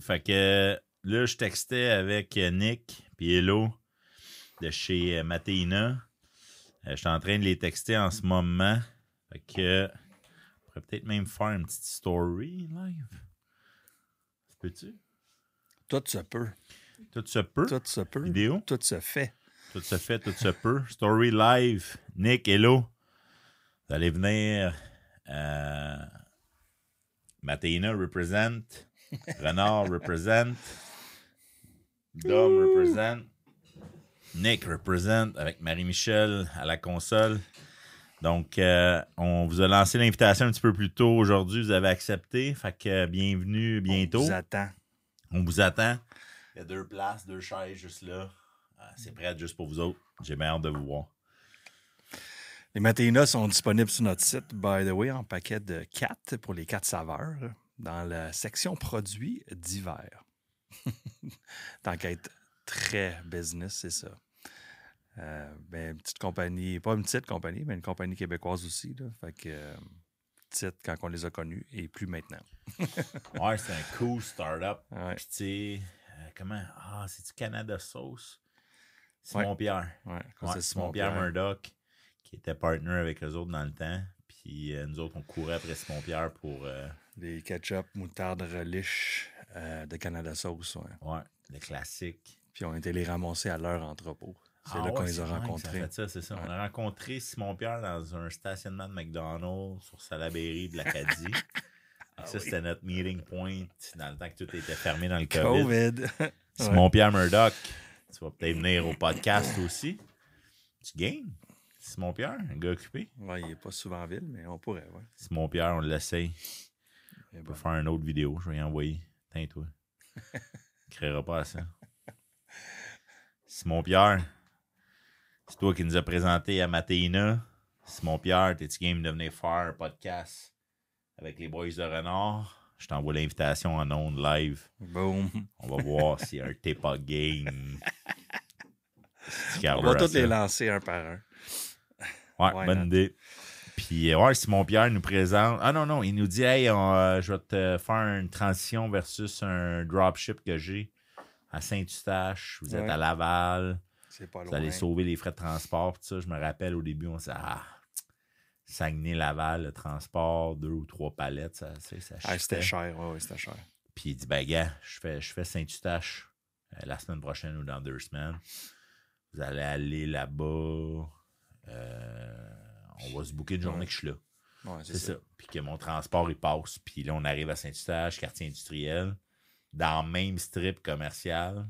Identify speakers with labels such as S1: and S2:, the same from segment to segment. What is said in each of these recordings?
S1: Fait que là, je textais avec Nick puis Hello de chez euh, Matéina. Euh, je suis en train de les texter en ce moment. Fait que on pourrait peut-être même faire une petite story live. Peux-tu?
S2: Tout se peut.
S1: Tout se peut?
S2: Tout se peut.
S1: Vidéo?
S2: Tout se fait.
S1: Tout se fait, tout se peut. Story live. Nick, hello. Vous allez venir. Euh, Matéina represent. Renard represent. Dom represent. Nick represent avec Marie-Michel à la console. Donc, euh, on vous a lancé l'invitation un petit peu plus tôt aujourd'hui. Vous avez accepté. Fait que euh, bienvenue bientôt.
S2: On vous attend.
S1: On vous attend. Il y a deux places, deux chaises juste là. Euh, C'est prêt juste pour vous autres. J'ai bien hâte de vous voir.
S2: Les Matéinas sont disponibles sur notre site, by the way, en paquet de 4 pour les quatre saveurs, dans la section produits d'hiver. Tant qu'à être très business, c'est ça. Euh, ben, une petite compagnie, pas une petite compagnie, mais une compagnie québécoise aussi. Là, fait que, euh, petite quand on les a connus et plus maintenant.
S1: Ouais, c'est un cool startup.
S2: Ouais.
S1: Puis, tu sais, euh, comment? Ah, c'est-tu Canada Sauce? Simon
S2: Ouais.
S1: Pierre.
S2: Ouais,
S1: Ouais, Simon Pierre Murdoch, qui était partner avec eux autres dans le temps. Puis, euh, nous autres, on courait après Simon Pierre pour. euh,
S2: Des ketchup, moutarde, relish euh, de Canada Sauce. ouais.
S1: ouais, le classique.
S2: Puis on été les ramasser à leur entrepôt. C'est
S1: Ah
S2: là qu'on les a rencontrés.
S1: Ça ça. On a rencontré Simon Pierre dans un stationnement de McDonald's sur Salaberry de l'Acadie.
S2: Ah
S1: ça,
S2: oui.
S1: c'était notre meeting point dans le temps que tout était fermé dans le COVID.
S2: COVID.
S1: Simon Pierre Murdoch, tu vas peut-être venir au podcast aussi. Tu gagnes? Simon Pierre, un gars occupé?
S2: Ouais, il n'est pas souvent en ville, mais on pourrait, ouais.
S1: Simon Pierre, on l'essaye.
S2: Mais
S1: On
S2: bon.
S1: peut faire une autre vidéo, je vais y envoyer. Tiens, toi. Il créera pas à ça. Simon Pierre, c'est toi qui nous as présenté à Matéina. Simon Pierre, t'es-tu game de venir faire un podcast avec les boys de Renard? Je t'envoie l'invitation en ondes live.
S2: Boom.
S1: On va voir a un Tepa game. Si tu
S2: On va tous les lancer un par un.
S1: Ouais,
S2: Why
S1: bonne
S2: not?
S1: idée. Puis, euh, ouais, Simon Pierre nous présente. Ah non, non, il nous dit, hey, on, euh, je vais te faire une transition versus un dropship que j'ai à Saint-Eustache. Vous êtes
S2: Ouais.
S1: à Laval.
S2: C'est pas
S1: Vous
S2: loin.
S1: allez sauver les frais de transport. Tout ça, je me rappelle au début, on s'est dit, ah, Saguenay-Laval, le transport, deux ou trois palettes, ça, tu sais, ça
S2: Ah, c'était cher, ouais, ouais, c'était cher.
S1: Puis il dit, ben gars, je fais, je fais Saint-Eustache euh, la semaine prochaine ou dans deux semaines. Vous allez aller là-bas. Euh, on va se booker une journée que je suis là.
S2: Ouais,
S1: C'est ça. Puis que mon transport, il passe. Puis là, on arrive à Saint-Eustache, quartier industriel, dans le même strip commercial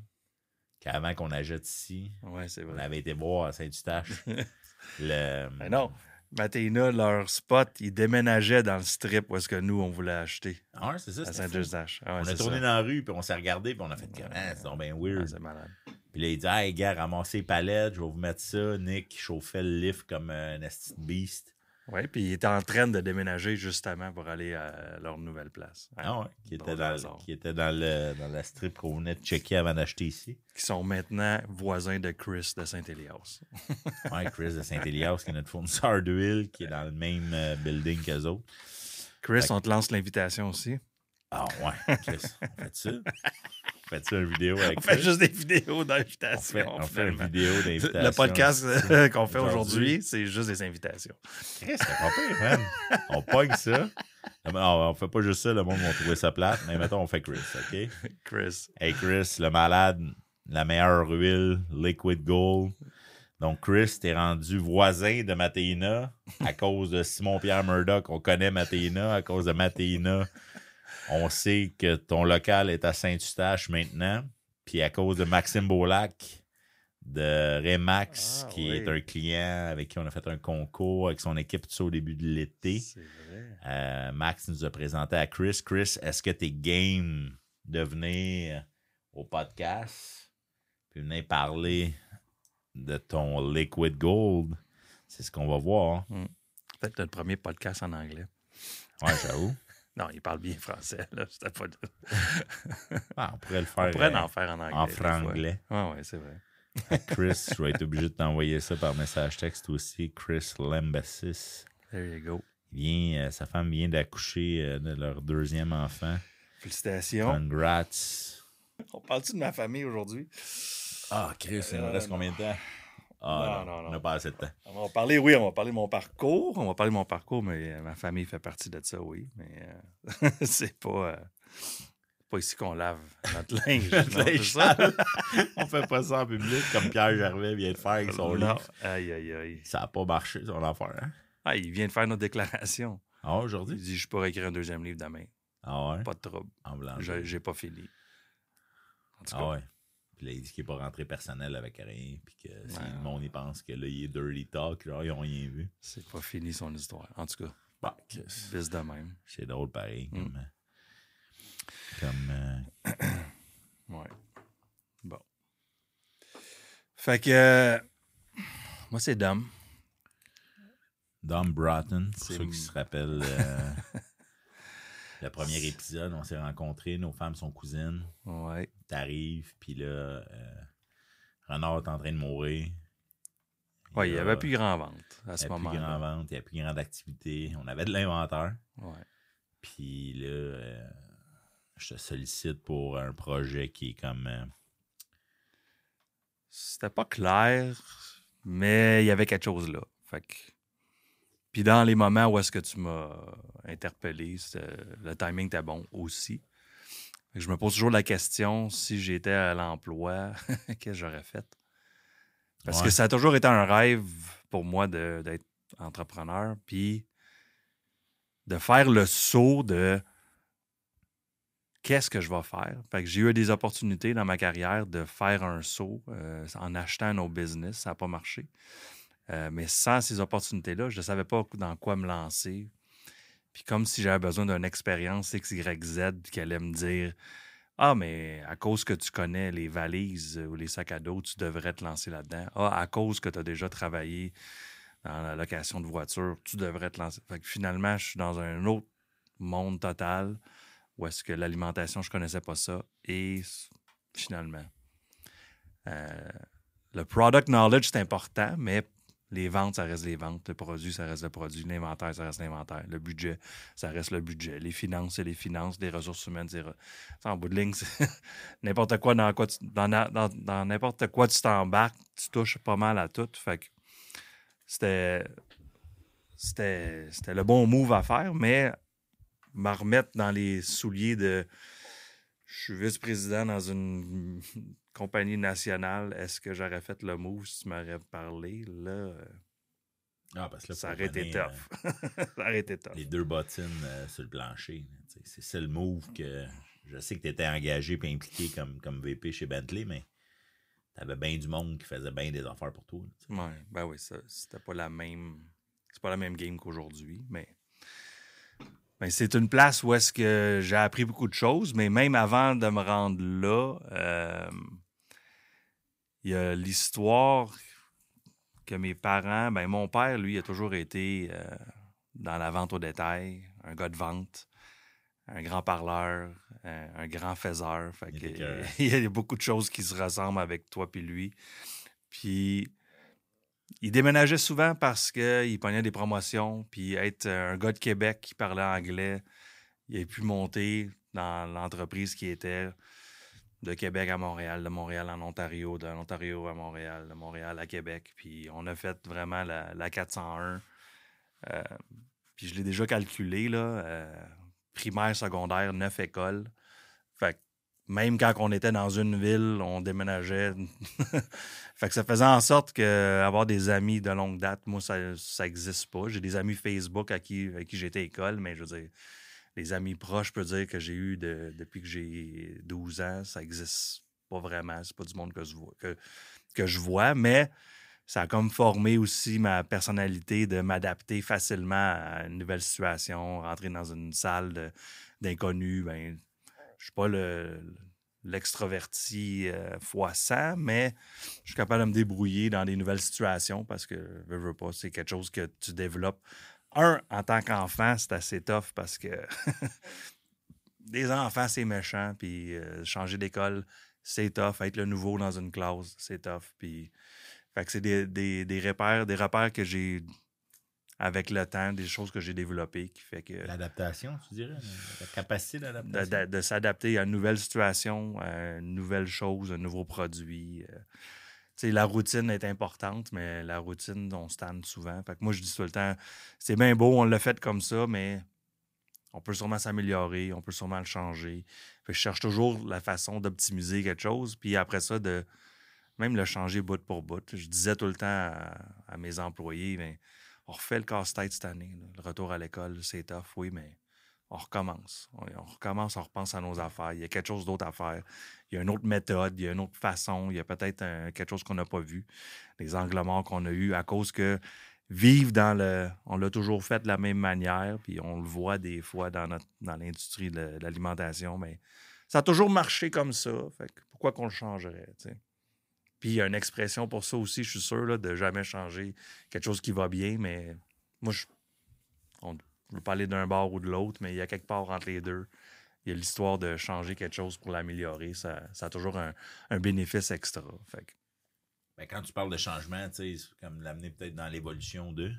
S1: qu'avant qu'on achète ici.
S2: Ouais,
S1: On avait été voir à Saint-Eustache. le...
S2: Mais non. Matéina, leur spot, ils déménageaient dans le strip où est-ce que nous, on voulait acheter.
S1: Ah ouais, c'est ça.
S2: À. Saint-Eustache. Ah ouais,
S1: On a tourné
S2: ça.
S1: dans la rue, puis on s'est regardé, puis on a fait comme, ah, c'est donc bien
S2: Ah,
S1: weird.
S2: c'est malade.
S1: Puis là, il dit, hey, gars, ramassez les palettes, je vais vous mettre ça. Nick chauffait le lift comme un esti de beast.
S2: Oui, puis ils étaient en train de déménager justement pour aller à leur nouvelle place. Ouais.
S1: Ah ouais, qui était, dans, qui était dans, le, dans la strip qu'on venait de checker avant d'acheter ici.
S2: Qui sont maintenant voisins de Chris de Saint-Élias.
S1: Ouais, Chris de Saint-Élias, qui est notre fournisseur d'huile, qui est dans le même euh, building qu'eux autres.
S2: Chris,
S1: Fait-
S2: on te lance l'invitation aussi.
S1: Ah ouais, Chris, on fait ça? On fait ça une vidéo avec
S2: On fait juste des vidéos
S1: on
S2: d'invitation.
S1: on fait une vidéo d'invitation.
S2: Le podcast euh, qu'on fait
S1: Aujourd'hui.
S2: c'est juste des invitations.
S1: Chris, c'est pas pire, man. On pogne ça. Non, on fait pas juste ça, le monde va trouver ça plate, mais mettons, on fait Chris, OK?
S2: Chris.
S1: Hey Chris, le malade, la meilleure huile, Liquid Gold. Donc Chris, t'es rendu voisin de Matéina à cause de Simon-Pierre Murdoch. On connaît Matéina à cause de Matéina. On sait que ton local est à Saint-Eustache maintenant. Puis à cause de Maxime Beaulac de Remax,
S2: Ah,
S1: qui
S2: oui.
S1: est un client avec qui on a fait un concours avec son équipe tout ça au début de l'été. Euh, Max nous a présenté à Chris. Chris, est-ce que tu es game de venir au podcast puis venir parler de ton Liquid Gold? C'est ce qu'on va voir.
S2: Peut-être notre premier podcast en anglais.
S1: Ouais, j'avoue.
S2: Non, il parle bien français. Là. Pas...
S1: Ah, on pourrait le faire
S2: On pourrait
S1: euh,
S2: en faire en anglais.
S1: en franglais.
S2: Ouais, ouais, c'est vrai.
S1: Chris, je vais être obligé de t'envoyer ça par message texte aussi. Chris Lembassis.
S2: There you go.
S1: Vient, euh, sa femme vient d'accoucher euh, de leur deuxième enfant.
S2: Félicitations.
S1: Congrats.
S2: On parle-tu de ma famille aujourd'hui?
S1: Ah, Chris, il nous
S2: Euh,
S1: reste combien de temps? Ah,
S2: Non,
S1: non,
S2: non,
S1: On
S2: non.
S1: a pas assez de temps.
S2: On va parler, oui, on va parler de mon parcours. On va parler de mon parcours, mais euh, ma famille fait partie de ça, oui. Mais euh, c'est pas, euh, pas ici qu'on lave notre linge. non, ça?
S1: sale. on fait pas ça en public comme Pierre Gervais vient de faire avec son
S2: Non.
S1: livre.
S2: Aïe, aïe, aïe.
S1: Ça n'a pas marché, son affaire. Hein?
S2: Ah, il vient de faire notre déclaration.
S1: Ah,
S2: Il
S1: aujourd'hui?
S2: dit Je pourrais écrire un deuxième livre demain.
S1: Ah ouais?
S2: Pas de trouble.
S1: En blanc.
S2: J'ai pas fini. En tout cas,
S1: Ah ouais. Puis là, il dit qu'il n'est pas rentré personnel avec rien. Puis que si
S2: Ouais.
S1: le monde, il pense que là, il est dirty talk, genre, ils ont rien vu.
S2: c'est pas fini son histoire. En tout cas,
S1: Bah,
S2: de même.
S1: c'est drôle pareil.
S2: Mm.
S1: Comme. euh, comme euh,
S2: Ouais. Bon. Fait que. euh, moi, c'est Dom.
S1: Dom Broughton, pour
S2: C'est
S1: ceux qui se rappellent euh, le premier épisode, on s'est rencontrés, nos femmes sont cousines.
S2: Ouais.
S1: T'arrives, puis là, euh, Renard est en train de mourir.
S2: Ouais, il n'y avait plus grand vente à
S1: il
S2: ce
S1: n'y avait plus
S2: moment-là.
S1: grand vente, il n'y avait plus grande activité. On avait de l'inventaire.
S2: Ouais.
S1: Puis là, euh, je te sollicite pour un projet qui est comme. euh,
S2: C'était pas clair, mais il y avait quelque chose là. Fait que- Puis dans les moments où est-ce que tu m'as interpellé, c'était- le timing était bon aussi. Je me pose toujours la question si j'étais à l'emploi, qu'est-ce que j'aurais fait? Parce
S1: Ouais.
S2: que ça a toujours été un rêve pour moi d'être entrepreneur, puis de faire le saut de qu'est-ce que je vais faire? Fait que j'ai eu des opportunités dans ma carrière de faire un saut euh, en achetant autre business. Ça n'a pas marché. Euh, mais sans ces opportunités-là, je ne savais pas dans quoi me lancer. Puis comme si j'avais besoin d'une expérience X, Y, Z qui allait me dire Ah, mais à cause que tu connais les valises ou les sacs à dos, tu devrais te lancer là-dedans. Ah, à cause que tu as déjà travaillé dans la location de voiture, tu devrais te lancer. Fait que finalement, je suis dans un autre monde total où est-ce que l'alimentation, je connaissais pas ça. Et finalement, euh, le product knowledge, c'est important, mais les ventes, ça reste les ventes. Le produit, ça reste le produit. L'inventaire, ça reste l'inventaire. Le budget, ça reste le budget. Les finances, c'est les finances. Les ressources humaines, c'est... En bout de ligne, c'est n'importe quoi dans quoi dans dans- n'importe quoi tu t'embarques, tu touches pas mal à tout. Fait que c'était... C'était, c'était le bon move à faire, mais me remettre dans les souliers de je suis vice-président dans une compagnie nationale, est-ce que j'aurais fait le move si tu m'aurais parlé? Là, euh,
S1: Ah, parce que là,
S2: ça
S1: faut
S2: aurait été tough. ça aurait été
S1: euh,
S2: tough.
S1: les deux bottines euh, sur le plancher. tu. C'est ça le move que. Je sais que tu étais engagé et impliqué comme, comme VP chez Bentley, mais t'avais bien du monde qui faisait bien des affaires pour toi. là, tu.
S2: Ouais, ben oui, ça, c'était pas la même. C'est pas la même game qu'aujourd'hui, mais. Ben, c'est une place où est-ce que j'ai appris beaucoup de choses, mais même avant de me rendre là, euh, il y a l'histoire que mes parents, ben mon père, lui, a toujours été euh, dans la vente au détail, un gars de vente, un grand parleur, un, un grand faiseur. Fait que, il y a beaucoup de choses qui se ressemblent avec toi puis lui. Puis il déménageait souvent parce qu'il prenait des promotions, puis être un gars de Québec qui parlait anglais, il a pu monter dans l'entreprise qui était de Québec à Montréal, de Montréal en Ontario, de l'Ontario à Montréal, de Montréal à Québec. Puis on a fait vraiment la, la 401. Euh, puis je l'ai déjà calculé, là. euh, primaire, secondaire, neuf écoles. Fait que même quand on était dans une ville, on déménageait. fait que ça faisait en sorte que avoir des amis de longue date, moi, ça n'existe pas. J'ai des amis Facebook à qui, avec qui j'étais à école, mais je veux dire, les amis proches, je peux dire que j'ai eu de- depuis que j'ai 12 ans, ça n'existe pas vraiment. C'est pas du monde que je vois, que, que je vois, mais ça a comme formé aussi ma personnalité de m'adapter facilement à une nouvelle situation, rentrer dans une salle d'inconnus, ben, je suis pas le l'extroverti euh, fois 100, mais je suis capable de me débrouiller dans des nouvelles situations parce que, veux, veux pas, c'est quelque chose que tu développes. Un, en tant qu'enfant, c'est assez tough parce que des enfants, c'est méchant, puis euh, changer d'école, c'est tough. Être le nouveau dans une classe, c'est tough. Puis, fait que c'est des, des, des repères, des repères que j'ai avec le temps, des choses que j'ai développées qui fait que.
S1: L'adaptation, tu dirais? La capacité d'adaptation?
S2: de- de s'adapter à une nouvelle situation, à une nouvelle chose, un nouveau produit. euh. Tu sais, la routine est importante, mais la routine, on se tanne souvent. Fait que moi, je dis tout le temps, c'est bien beau, on l'a fait comme ça, mais on peut sûrement s'améliorer, on peut sûrement le changer. Fait que je cherche toujours la façon d'optimiser quelque chose, puis après ça, de même le changer bout pour bout. Je disais tout le temps à, à mes employés, ben, on refait le casse-tête cette année. Le retour à l'école, c'est tough, oui, mais on recommence. On, recommence, on repense à nos affaires. Il y a quelque chose d'autre à faire. Il y a une autre méthode, il y a une autre façon, il y a peut-être quelque chose qu'on n'a pas vu. Les angles morts qu'on a eus à cause que vivre dans le. On l'a toujours fait de la même manière, puis on le voit des fois dans, notre, dans l'industrie de, l'alimentation, mais ça a toujours marché comme ça. Fait que pourquoi qu'on le changerait, tu sais? Puis il y a une expression pour ça aussi, je suis sûr, là, de jamais changer quelque chose qui va bien, mais moi, je, on veut parler d'un bord ou de l'autre, mais il y a quelque part entre les deux. Il y a l'histoire de changer quelque chose pour l'améliorer. Ça, ça a toujours un, un bénéfice extra. Fait que-
S1: Ben, quand tu parles de changement, tu sais, c'est comme l'amener peut-être dans l'évolution de.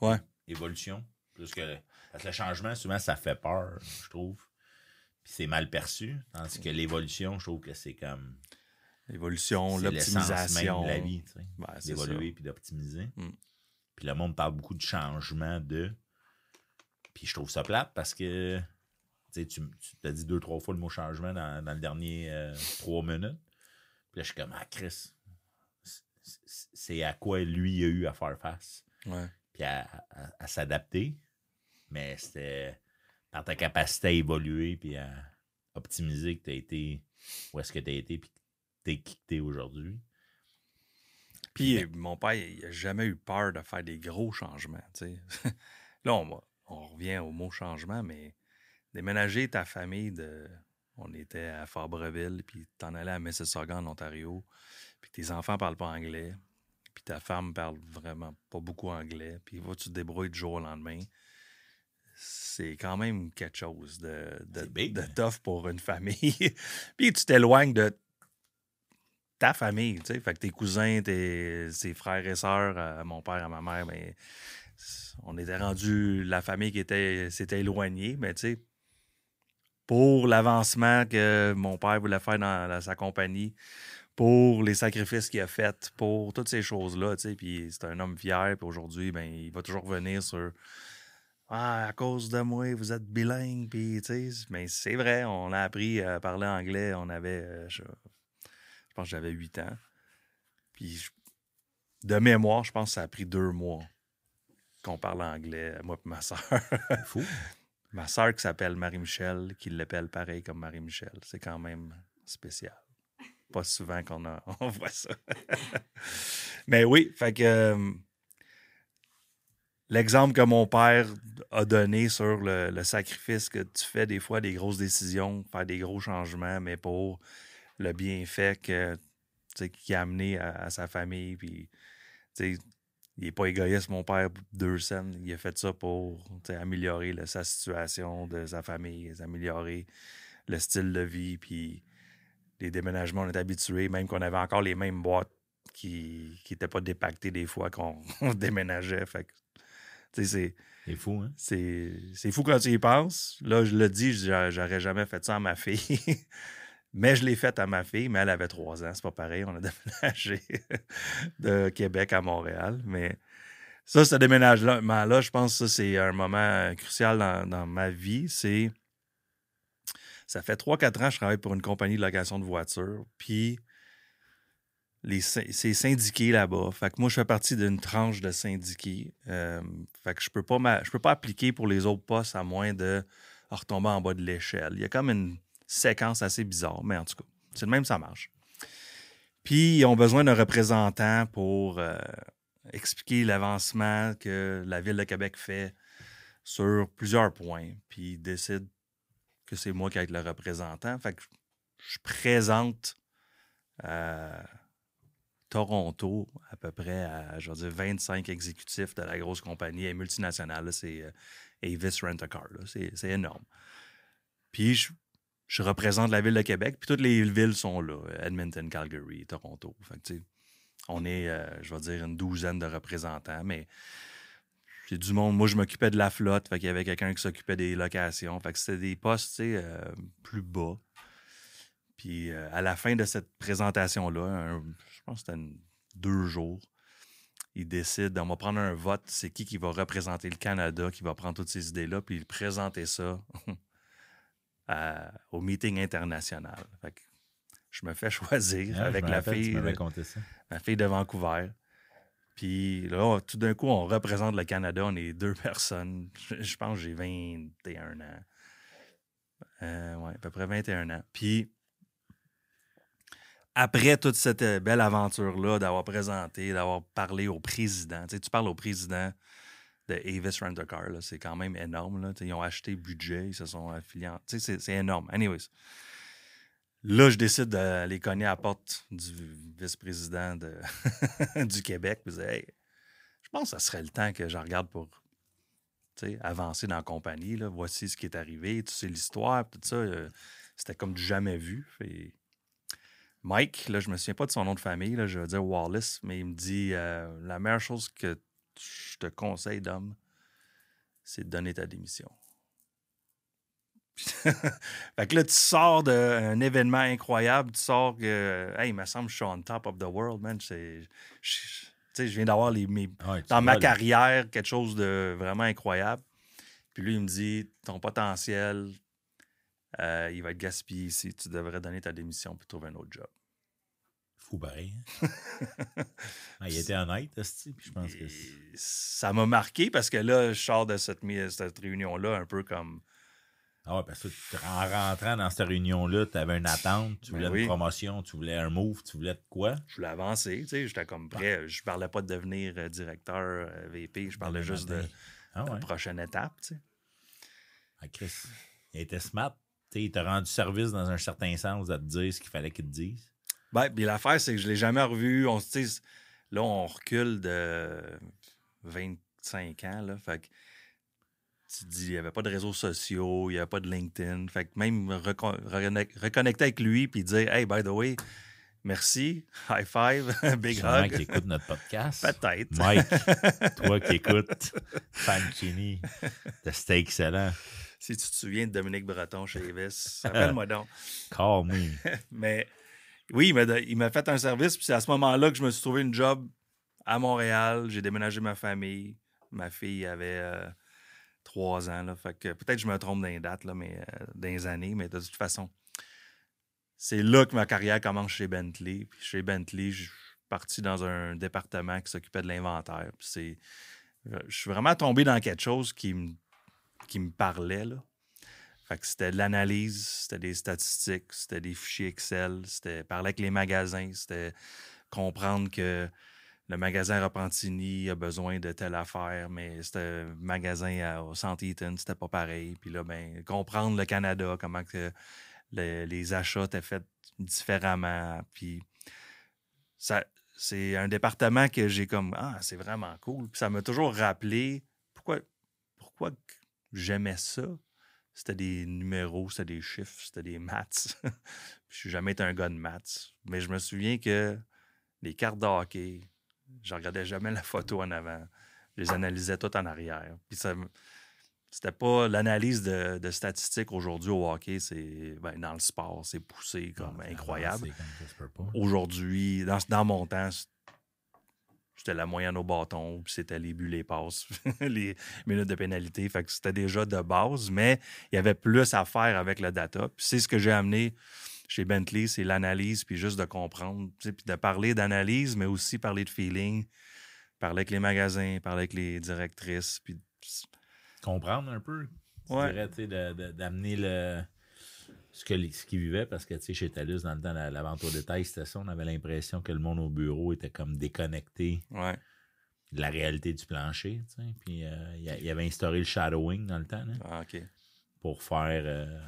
S2: Ouais.
S1: Évolution. Plus que, parce que le changement, souvent, ça fait peur, je trouve. Puis c'est mal perçu. Tandis que l'évolution, je trouve que c'est comme.
S2: L'évolution, l'optimisation.
S1: de la vie, tu sais.
S2: Ouais, c'est
S1: d'évoluer puis d'optimiser.
S2: Mm.
S1: Puis le monde parle beaucoup de changement de. Puis je trouve ça plate parce que tu tu t'as dit deux, trois fois le mot changement dans, dans le dernier euh, trois minutes. Puis là, je suis comme, ah, Chris, c'est- à quoi lui il a eu à faire face.
S2: Ouais.
S1: Puis à, à- à s'adapter. Mais c'était par ta capacité à évoluer puis à optimiser que tu as été où est-ce que tu as été puis que t'es qui que t'es aujourd'hui.
S2: Puis mon père, il n'a jamais eu peur de faire des gros changements. Là, on, revient au mot changement, mais déménager ta famille de. On était à Fabreville, puis t'en allais à Mississauga, en Ontario, puis tes enfants parlent pas anglais, puis ta femme parle vraiment pas beaucoup anglais, puis va tu te débrouilles du jour au lendemain. C'est quand même quelque chose de, de, de tough pour une famille. puis tu t'éloignes de ta famille, tu sais. Fait que tes cousins, tes, frères et sœurs, à mon père, à ma mère, ben, c- on était rendu la famille qui était s'était éloignée, mais tu sais, pour l'avancement que mon père voulait faire dans, sa compagnie, pour les sacrifices qu'il a faits, pour toutes ces choses-là, tu sais, puis c'est un homme fier, puis aujourd'hui, ben, il va toujours revenir sur ah, à cause de moi, vous êtes bilingue, puis tu sais, mais c'est vrai, on a appris à parler anglais, on avait, euh, je pense que j'avais 8 ans. Puis je- de mémoire, je pense que ça a pris deux mois qu'on parle anglais, moi et ma soeur.
S1: C'est fou.
S2: ma soeur qui s'appelle Marie-Michel, qui l'appelle pareil comme Marie-Michel. C'est quand même spécial. Pas souvent qu'on a- on voit ça. Mais oui, fait que euh, l'exemple que mon père a donné sur le, le sacrifice que tu fais des fois, des grosses décisions, faire des gros changements, mais pour le bienfait que, qu'il a amené à, à sa famille. Puis, il n'est pas égoïste, mon père, deux scènes. Il a fait ça pour améliorer là, sa situation de sa famille, améliorer le style de vie. Puis, les déménagements, on est habitués, même qu'on avait encore les mêmes boîtes qui n'étaient pas dépactées des fois qu'on on déménageait. Fait c'est.
S1: C'est fou, hein?
S2: C'est fou quand tu y penses. Là, je le dis, j'a- j'aurais jamais fait ça à ma fille. mais je l'ai fait à ma fille, mais elle avait trois ans. C'est pas pareil. On a déménagé de Québec à Montréal. Mais ça, ce déménagement-là, je pense que c'est un moment crucial dans, dans ma vie. C'est. Ça fait 3-4 ans que je travaille pour une compagnie de location de voitures. Puis c'est syndiqué là-bas. Fait que moi, je fais partie d'une tranche de syndiqués. Euh, fait que je peux pas je peux pas appliquer pour les autres postes à moins de retomber en bas de l'échelle. Il y a comme une séquence assez bizarre, mais en tout cas, c'est le même, ça marche. Puis, ils ont besoin d'un représentant pour euh, expliquer l'avancement que la Ville de Québec fait sur plusieurs points. Puis, ils décident que c'est moi qui vais être le représentant. Fait que je présente à Toronto à peu près à, je vais dire, 25 exécutifs de la grosse compagnie et multinationale. C'est euh, Avis Rent-A-Car. c'est énorme. Puis je, je représente la ville de Québec, puis toutes les villes sont là. Edmonton, Calgary, Toronto. On est, euh, je vais dire, une douzaine de représentants, mais Puis du monde, moi, je m'occupais de la flotte. Fait qu'il y avait quelqu'un qui s'occupait des locations. Fait que c'était des postes, euh, plus bas. Puis euh, à la fin de cette présentation-là, je pense que c'était deux jours, ils décident, on va prendre un vote, c'est qui qui va représenter le Canada, qui va prendre toutes ces idées-là, puis présenter ça à- au meeting international. Fait que je me fais choisir
S1: Ah,
S2: avec la
S1: rappelle,
S2: fille, de-
S1: conté ça.
S2: la fille de Vancouver. Puis là, on- tout d'un coup, on représente le Canada. On est deux personnes. Je, je pense que j'ai 21 ans. Euh, ouais, à peu près 21 ans. Puis après toute cette euh, belle aventure-là, d'avoir présenté, d'avoir parlé au président, tu sais, tu parles au président de Avis Rent-A-Car, c'est quand même énorme. Là, ils ont acheté budget, ils se sont affiliés. C'est énorme. Anyways. Là, je décide d'aller cogner à la porte du vice-président de- du Québec. Je je pense que ça serait le temps que je regarde pour avancer dans la compagnie. Là. Voici ce qui est arrivé, tu sais l'histoire, tout ça. euh, C'était comme du jamais vu. Mike, là, je me souviens pas de son nom de famille, là, je vais dire Wallace, mais il me dit euh, la meilleure chose que je te conseille, d'homme, c'est de donner ta démission. fait que là, tu sors d'un événement incroyable, tu sors que, hey, il me semble que je suis on top of the world, man. Je, je- tu sais, je viens d'avoir mes,
S1: Ouais,
S2: dans ma carrière quelque chose de vraiment incroyable. Puis lui, il me dit ton potentiel, euh, il va être gaspillé ici. Tu devrais donner ta démission pour trouver un autre job.
S1: Fou pareil. Ah, il était honnête, puis je pense que
S2: ça m'a marqué parce que là, je sors de cette, cette réunion-là un peu comme.
S1: Ah ouais, parce que en rentrant dans cette réunion-là, tu avais une attente, tu
S2: Ben
S1: voulais
S2: oui.
S1: une promotion, tu voulais un move, tu voulais de quoi?
S2: Je voulais avancer, tu sais, j'étais comme prêt. Je parlais pas de devenir euh, directeur, euh, VP, je parlais juste de.
S1: Ah
S2: de la prochaine étape, tu sais.
S1: Ah, Chris, il était smart. Tu sais, il t'a rendu service dans un certain sens à te dire ce qu'il fallait qu'il te dise.
S2: Ben, puis l'affaire, c'est que je l'ai jamais revu. On, se dit, là, on recule de 25 ans. Là, fait que tu te dis, il n'y avait pas de réseaux sociaux, il n'y avait pas de LinkedIn. Fait que même reco- reconnect- reconnecter avec lui puis dire, hey, by the way, merci, high five, big
S1: Sûrement
S2: hug.
S1: qui écoute notre podcast.
S2: Peut-être.
S1: Mike, toi qui écoutes Fancini, c'était excellent.
S2: Si tu te souviens de Dominique Breton chez Evis, rappelle-moi donc.
S1: Call me.
S2: Mais oui, il m'a- fait un service, puis c'est à ce moment-là que je me suis trouvé une job à Montréal. J'ai déménagé ma famille. Ma fille avait euh, trois ans. Là, fait que peut-être je me trompe dans les dates, là, mais euh, années, mais de toute façon, c'est là que ma carrière commence chez Bentley. Puis chez Bentley, je suis parti dans un département qui s'occupait de l'inventaire. C'est. Je suis vraiment tombé dans quelque chose qui me, qui me parlait, là. C'était de l'analyse, c'était des statistiques, c'était des fichiers Excel, c'était parler avec les magasins, c'était comprendre que le magasin Repentigny a besoin de telle affaire, mais c'était magasin au Centre Eaton, c'était pas pareil. Puis là, ben, comprendre le Canada, comment que le- les achats étaient faits différemment. Puis ça, c'est un département que j'ai comme Ah, c'est vraiment cool. Puis ça m'a toujours rappelé pourquoi, pourquoi j'aimais ça. C'était des numéros, c'était des chiffres, c'était des maths. je suis jamais été un gars de maths. Mais je me souviens que les cartes de hockey, je regardais jamais la photo en avant. Je les analysais toutes en arrière. Puis ça c'était pas l'analyse de, de statistiques aujourd'hui au hockey, c'est ben, dans le sport, c'est poussé comme
S1: Ah,
S2: incroyable.
S1: comme pas.
S2: Aujourd'hui, dans, dans mon temps, c'était la moyenne au bâton, puis c'était les buts, les passes, les minutes de pénalité. Fait que c'était déjà de base, mais il y avait plus à faire avec le data. Puis c'est ce que j'ai amené chez Bentley, c'est l'analyse, puis juste de comprendre, puis de parler d'analyse, mais aussi parler de feeling, parler avec les magasins, parler avec les directrices, puis
S1: Comprendre un peu. Tu
S2: Ouais.
S1: d'amener le. Ce que ce qu'ils vivaient, parce que tu sais, chez Talus, dans le temps, la, la vente au détail, c'était ça. On avait l'impression que le monde au bureau était comme déconnecté
S2: ouais.
S1: de la réalité du plancher. tu sais. Puis euh, il avait instauré le shadowing dans le temps. là.
S2: Ah,
S1: pour faire euh,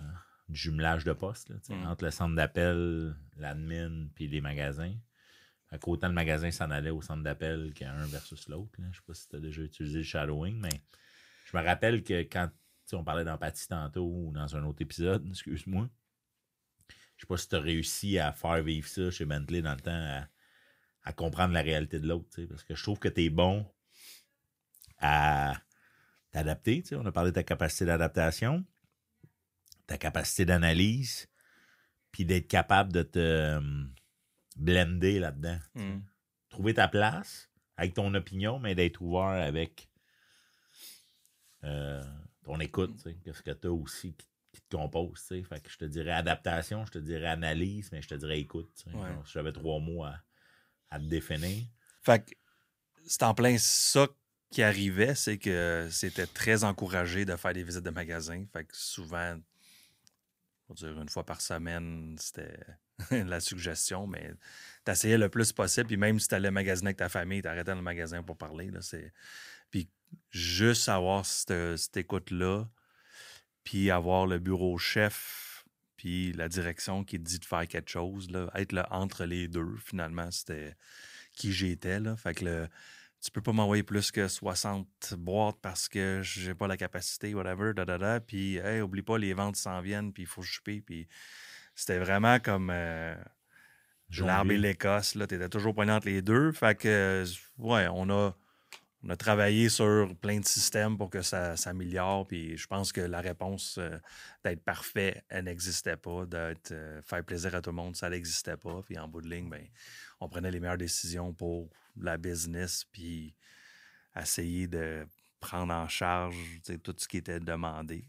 S1: du jumelage de postes là, tu sais,
S2: Mm.
S1: entre le centre d'appel, l'admin puis les magasins. Fait qu'autant le magasin s'en allait au centre d'appel qu'un versus l'autre. Je sais pas si tu as déjà utilisé le shadowing, mais je me rappelle que quand sais, on parlait d'empathie tantôt ou dans un autre épisode, excuse-moi. Je sais pas si tu as réussi à faire vivre ça chez Bentley dans le temps, à, à comprendre la réalité de l'autre. Parce que je trouve que tu es bon à t'adapter. On a parlé de ta capacité d'adaptation, ta capacité d'analyse, puis d'être capable de te euh, blender là-dedans.
S2: Mm.
S1: Trouver ta place avec ton opinion, mais d'être ouvert avec euh, ton écoute. sais. Qu'est-ce que tu as aussi qui, qui te compose. Fait que je te dirais adaptation, je te dirais analyse, mais je te dirais écoute.
S2: Ouais.
S1: J'avais trois mots à, à te définir.
S2: Fait que c'est en plein ça qui arrivait, c'est que c'était très encouragé de faire des visites de magasins. Fait que souvent, on va dire une fois par semaine, c'était la suggestion, mais t'essayais le plus possible. Puis même si t'allais magasiner avec ta famille, t'arrêtais dans le magasin pour parler. Là, c'est... Juste avoir cette, cette écoute-là, puis avoir le bureau chef, puis la direction qui te dit de faire quelque chose, là, être là, entre les deux, finalement, c'était qui j'étais. Là. Fait que le, tu peux pas m'envoyer plus que 60 boîtes parce que j'ai pas la capacité, whatever, da, da, da. Puis, hey, oublie pas, les ventes s'en viennent, puis il faut choper. Puis, c'était vraiment comme euh, l'arbre et l'Écosse. Là, t'étais toujours poigné entre les deux. Fait que, ouais, on a, on a travaillé sur plein de systèmes pour que ça s'améliore. Puis, je pense que la réponse euh, d'être parfait, elle n'existait pas. D'être euh, faire plaisir à tout le monde, ça n'existait pas. Puis, en bout de ligne, ben, on prenait les meilleures décisions pour la business, puis essayer de prendre en charge tout ce qui était demandé.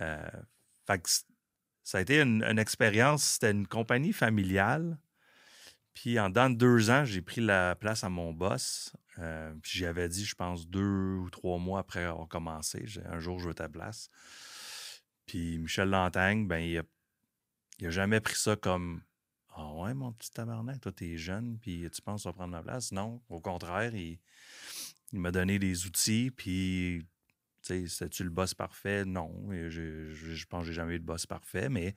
S2: Euh, ça a été une, une expérience, c'était une compagnie familiale. Puis en deux ans, j'ai pris la place à mon boss. Euh, puis j'y avais dit, je pense, deux ou trois mois après avoir commencé, un jour, je veux ta place. Puis Michel Lantagne, ben, il a, jamais pris ça comme Ah ouais, mon petit tabarnak, toi, t'es jeune, puis tu penses vas prendre ma place. Non, au contraire, il, il m'a donné des outils, puis, tu sais, c'était-tu le boss parfait? Non, je, je, je pense que j'ai jamais eu de boss parfait, mais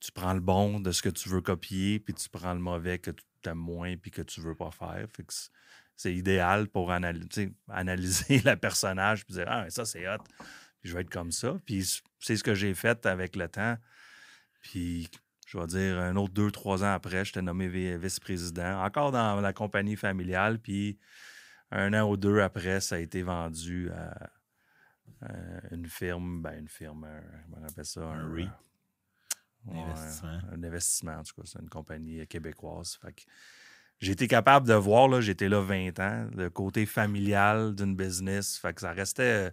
S2: tu prends le bon de ce que tu veux copier, puis tu prends le mauvais que tu aimes moins, puis que tu veux pas faire. Fait que c'est- idéal pour analy- tu sais, analyser le personnage, puis dire, ah, ça, c'est hot, puis je vais être comme ça. Puis c'est ce que j'ai fait avec le temps. Puis, je vais dire, un autre deux, trois ans après, j'étais nommé vi- vice-président, encore dans la compagnie familiale. Puis, un an ou deux après, ça a été vendu à, à une firme, ben une firme, un- comment on appelle ça?
S1: Un REIT.
S2: ouais,
S1: Investissement.
S2: Un investissement, en tout cas. C'est une compagnie québécoise. Fait que j'ai été capable de voir, là, j'étais là 20 ans, le côté familial d'une business. Fait que ça restait. euh,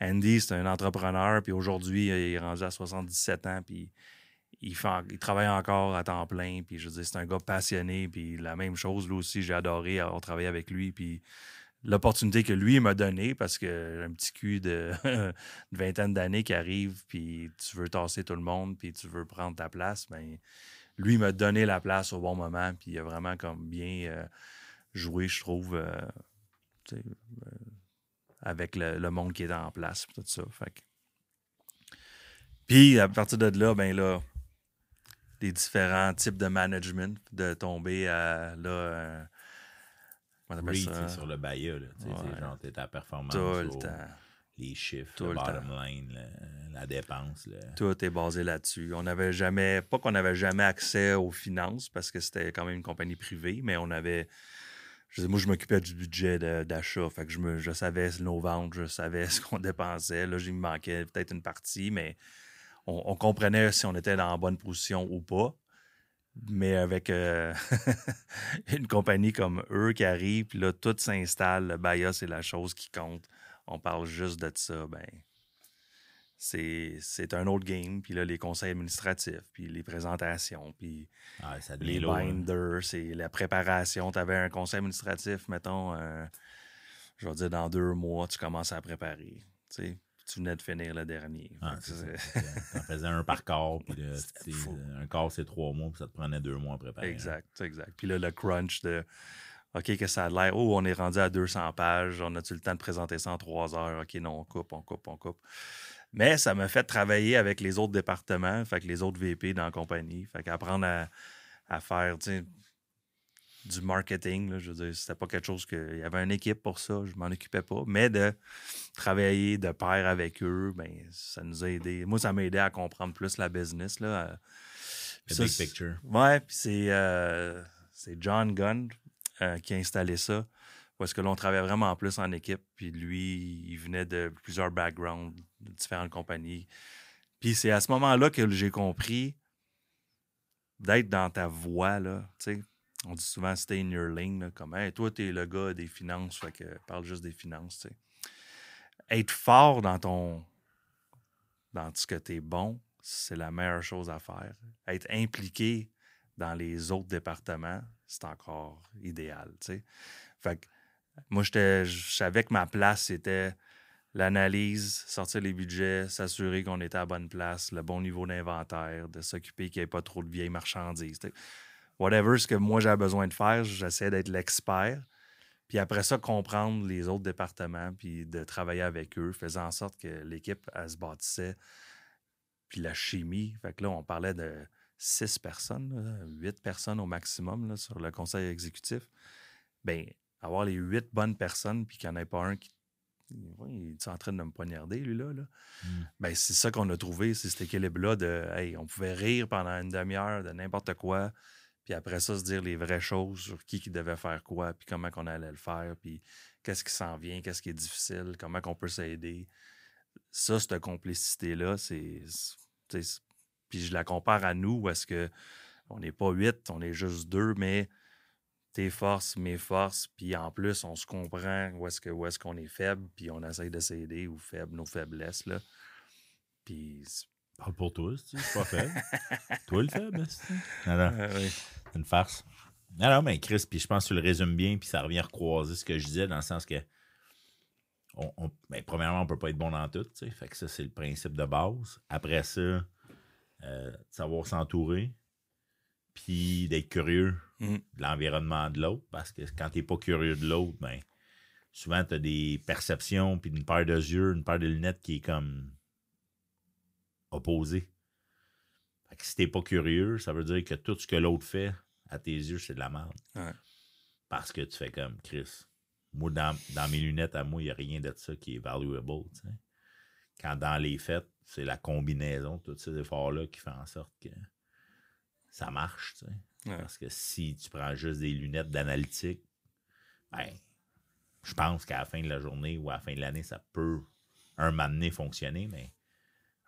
S2: Andy, c'est un entrepreneur, puis aujourd'hui, il est rendu à 77 ans, puis il, fait, il travaille encore à temps plein, puis je veux dire, c'est un gars passionné, puis la même chose, lui aussi, j'ai adoré avoir travaillé avec lui, puis l'opportunité que lui m'a donnée, parce que un petit cul de vingtaine d'années qui arrive, puis tu veux tasser tout le monde, puis tu veux prendre ta place, ben lui m'a donné la place au bon moment, puis il a vraiment comme bien euh, joué, je trouve, euh, euh, avec le, le monde qui est en place, puis tout ça. Fait que- Puis à partir de là, ben là, les différents types de management, de tomber à là.
S1: Read,
S2: ça?
S1: sur le. Là, c'est
S2: Ouais.
S1: genre, t'es à performance.
S2: Tout le
S1: au-
S2: temps.
S1: Les chiffres,
S2: Tout
S1: le
S2: le
S1: bottom
S2: temps.
S1: line, le- la dépense. le-
S2: Tout est basé là-dessus. On n'avait jamais, pas qu'on n'avait jamais accès aux finances parce que c'était quand même une compagnie privée, mais on avait. Je moi, je m'occupais du budget d'achat. Fait que je, me, je savais nos ventes, je savais ce qu'on dépensait. Là, il me manquait peut-être une partie, mais on, on comprenait si on était dans la bonne position ou pas. Mais avec euh, une compagnie comme eux qui arrive, puis là, tout s'installe, le BAYA, c'est la chose qui compte. On parle juste de ça, ben c'est c'est un autre game. Puis là, les conseils administratifs, puis les présentations, puis
S1: Ah,
S2: les
S1: hein.
S2: binders, c'est la préparation. Tu avais un conseil administratif, mettons, euh, je vais dire dans deux mois, tu commences à préparer. Tu sais, tu venais de finir le dernier.
S1: Ah. T'en faisais un par corps, puis tu un corps, c'est trois mois, puis ça te prenait deux mois à préparer.
S2: Exact, exact. Puis là, le crunch de OK, que ça a l'air. Oh, on est rendu à 200 pages. On a-tu le temps de présenter ça en trois heures? OK, non, on coupe, on coupe, on coupe. Mais ça m'a fait travailler avec les autres départements, fait que les autres VP dans la compagnie. Fait qu'apprendre à, à faire, du marketing, là, je veux dire, c'était pas quelque chose que. Il y avait une équipe pour ça, je m'en occupais pas. Mais de travailler de pair avec eux, ben, ça nous a aidé. Moi, ça m'a aidé à comprendre plus la business. Là.
S1: Le
S2: Ça,
S1: big picture.
S2: Ouais, puis c'est euh, c'est John Gunn euh, qui a installé ça. Parce que là, on travaillait vraiment plus en équipe. Puis lui, il venait de plusieurs backgrounds, de différentes compagnies. Puis c'est à ce moment-là que j'ai compris d'être dans ta voie, là. On dit souvent stay in your lane, comme hey, toi, t'es le gars des finances, fait que parle juste des finances. Être fort dans ton. dans ce que t'es bon, c'est la meilleure chose à faire. Être impliqué dans les autres départements, c'est encore idéal. Fait que moi, je savais que ma place, c'était l'analyse, sortir les budgets, s'assurer qu'on était à la bonne place, le bon niveau d'inventaire, de s'occuper qu'il n'y ait pas trop de vieilles marchandises. Whatever ce que moi j'avais besoin de faire, j'essaie d'être l'expert. Puis après ça, comprendre les autres départements, puis de travailler avec eux, faisant en sorte que l'équipe, elle se bâtissait. Puis la chimie, fait que là, on parlait de six personnes, huit personnes au maximum là, sur le conseil exécutif. Bien, avoir les huit bonnes personnes, puis qu'il n'y en ait pas un qui. Il est en train de me poignarder, lui-là. Là?
S1: Mm.
S2: Ben, c'est ça qu'on a trouvé, c'est cet équilibre-là de. Hey, on pouvait rire pendant une demi-heure de n'importe quoi, puis après ça, se dire les vraies choses sur qui qui devait faire quoi, puis comment qu'on allait le faire, puis qu'est-ce qui s'en vient, qu'est-ce qui est difficile, comment qu'on peut s'aider. Ça, cette complicité-là, c'est. Puis je la compare à nous, où est-ce que on n'est pas huit, on est juste deux, mais tes forces, mes forces, puis en plus, on se comprend où est-ce que où est-ce qu'on est faible, puis on essaye de s'aider ou faible, nos faiblesses, là. Puis...
S1: Parle pour toi, c'est c'est pas faible. toi le faible, c'est Non, non,
S2: Ah oui.
S1: c'est une farce. Non, non, mais Chris, puis je pense que tu le résumes bien, puis ça revient à recroiser ce que je disais, dans le sens que, on, on- ben, premièrement, on peut pas être bon dans tout, tu sais, fait que ça, c'est le principe de base. Après ça, euh, savoir s'entourer, puis d'être curieux
S2: Mhm.
S1: de l'environnement de l'autre, parce que quand t'es pas curieux de l'autre, ben, souvent, t'as des perceptions, puis une paire de yeux, une paire de lunettes qui est comme opposée. Fait que si t'es pas curieux, ça veut dire que tout ce que l'autre fait, à tes yeux, c'est de la merde.
S2: Ouais.
S1: Parce que tu fais comme Chris. Moi, dans, dans mes lunettes, à moi, il n'y a rien de ça qui est valuable. tu. Quand dans les faits, c'est la combinaison de tous ces efforts-là qui fait en sorte que ça marche. tu sais.
S2: Ouais.
S1: Parce que si tu prends juste des lunettes d'analytique, ben, je pense qu'à la fin de la journée ou à la fin de l'année, ça peut un donné fonctionner, mais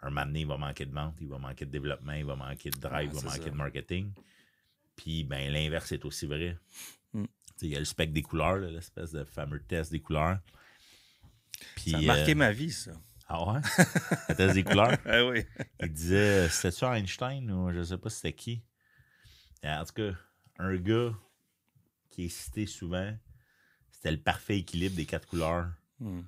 S1: un donné, il va manquer de vente, il va manquer de développement, il va manquer de drive,
S2: Ouais,
S1: il va manquer
S2: ça.
S1: de marketing. Puis, ben, l'inverse est aussi vrai.
S2: Mm.
S1: Il y a le spectre des couleurs, l'espèce de fameux test des couleurs. Puis,
S2: Ça a marqué
S1: euh,
S2: ma vie, ça.
S1: Ah ouais? Test des couleurs?
S2: Ah oui.
S1: Il disait, c'était-tu Einstein ou je sais pas c'était qui? En tout cas, un gars qui est cité souvent, c'était le parfait équilibre des quatre couleurs
S2: Hmm.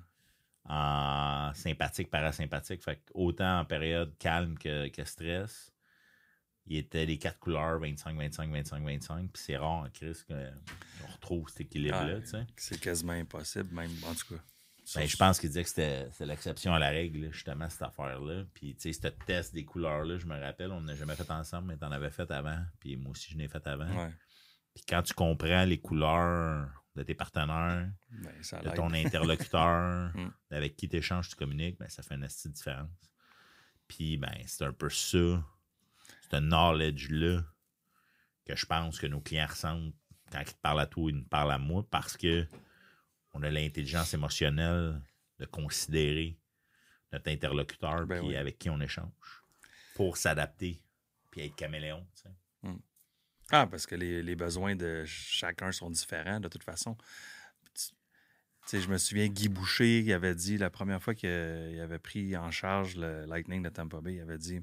S1: en sympathique, parasympathique. Fait autant en période calme que, que stress, il était les quatre couleurs 25, 25, 25, 25. Puis c'est rare en crise qu'on retrouve cet équilibre-là.
S2: C'est quasiment impossible, même, en tout cas.
S1: Ben, je pense qu'il disait que c'était l'exception à la règle, justement, cette affaire-là. Puis, tu sais, ce test des couleurs-là, je me rappelle, on n'a jamais fait ensemble, mais t'en avais fait avant. Puis moi aussi, je l'ai fait avant.
S2: Ouais.
S1: Puis quand tu comprends les couleurs de tes partenaires,
S2: Ben, ça
S1: de ton interlocuteur,
S2: Mm.
S1: avec qui tu échanges, tu communiques, ben, ça fait une astuce différence. Puis, ben, c'est un peu ça, ce knowledge-là, que je pense que nos clients ressentent quand ils te parlent à toi, ils nous parlent à moi, parce que on a l'intelligence émotionnelle de considérer notre interlocuteur
S2: Ben
S1: puis
S2: oui.
S1: avec qui on échange pour s'adapter puis être caméléon. tu sais.
S2: Ah, parce que les, les besoins de chacun sont différents, de toute façon. Tu sais, je me souviens, Guy Boucher, il avait dit, la première fois qu'il avait pris en charge le Lightning de Tampa Bay, il avait dit,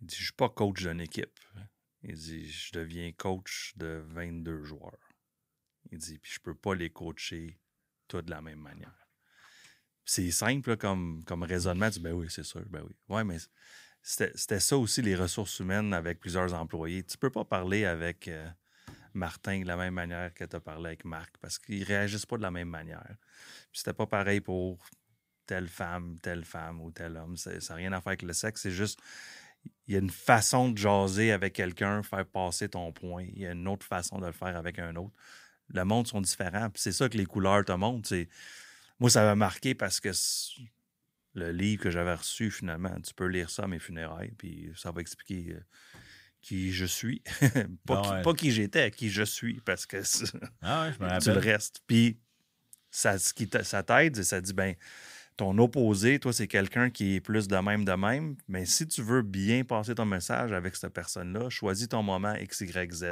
S2: il dit, je suis pas coach d'une équipe. Il dit, je deviens coach de 22 joueurs. Il dit, puis je peux pas les coacher tous de la même manière. C'est simple comme, comme raisonnement. Tu dis, ben oui, c'est sûr, ben oui. Ouais, mais c'était ça aussi, les ressources humaines avec plusieurs employés. Tu peux pas parler avec euh, Martin de la même manière que tu as parlé avec Marc parce qu'ils réagissent pas de la même manière. Puis C'était pas pareil pour telle femme, telle femme ou tel homme. Ça n'a rien à faire avec le sexe. C'est juste, il y a une façon de jaser avec quelqu'un, faire passer ton point. Il y a une autre façon de le faire avec un autre. Le monde sont différents. C'est ça que les couleurs te montrent. Moi, ça m'a marqué parce que le livre que j'avais reçu, finalement, tu peux lire ça à mes funérailles, puis ça va expliquer euh, qui je suis. pas,
S1: Ah
S2: qui, pas qui j'étais, qui je suis, parce que c'est-
S1: Ah ouais, je me
S2: tu le restes. Puis ça, ce qui ça t'aide, et ça dit, ben, ton opposé, toi, c'est quelqu'un qui est plus de même de même. Mais si tu veux bien passer ton message avec cette personne-là, choisis ton moment X, Y, Z.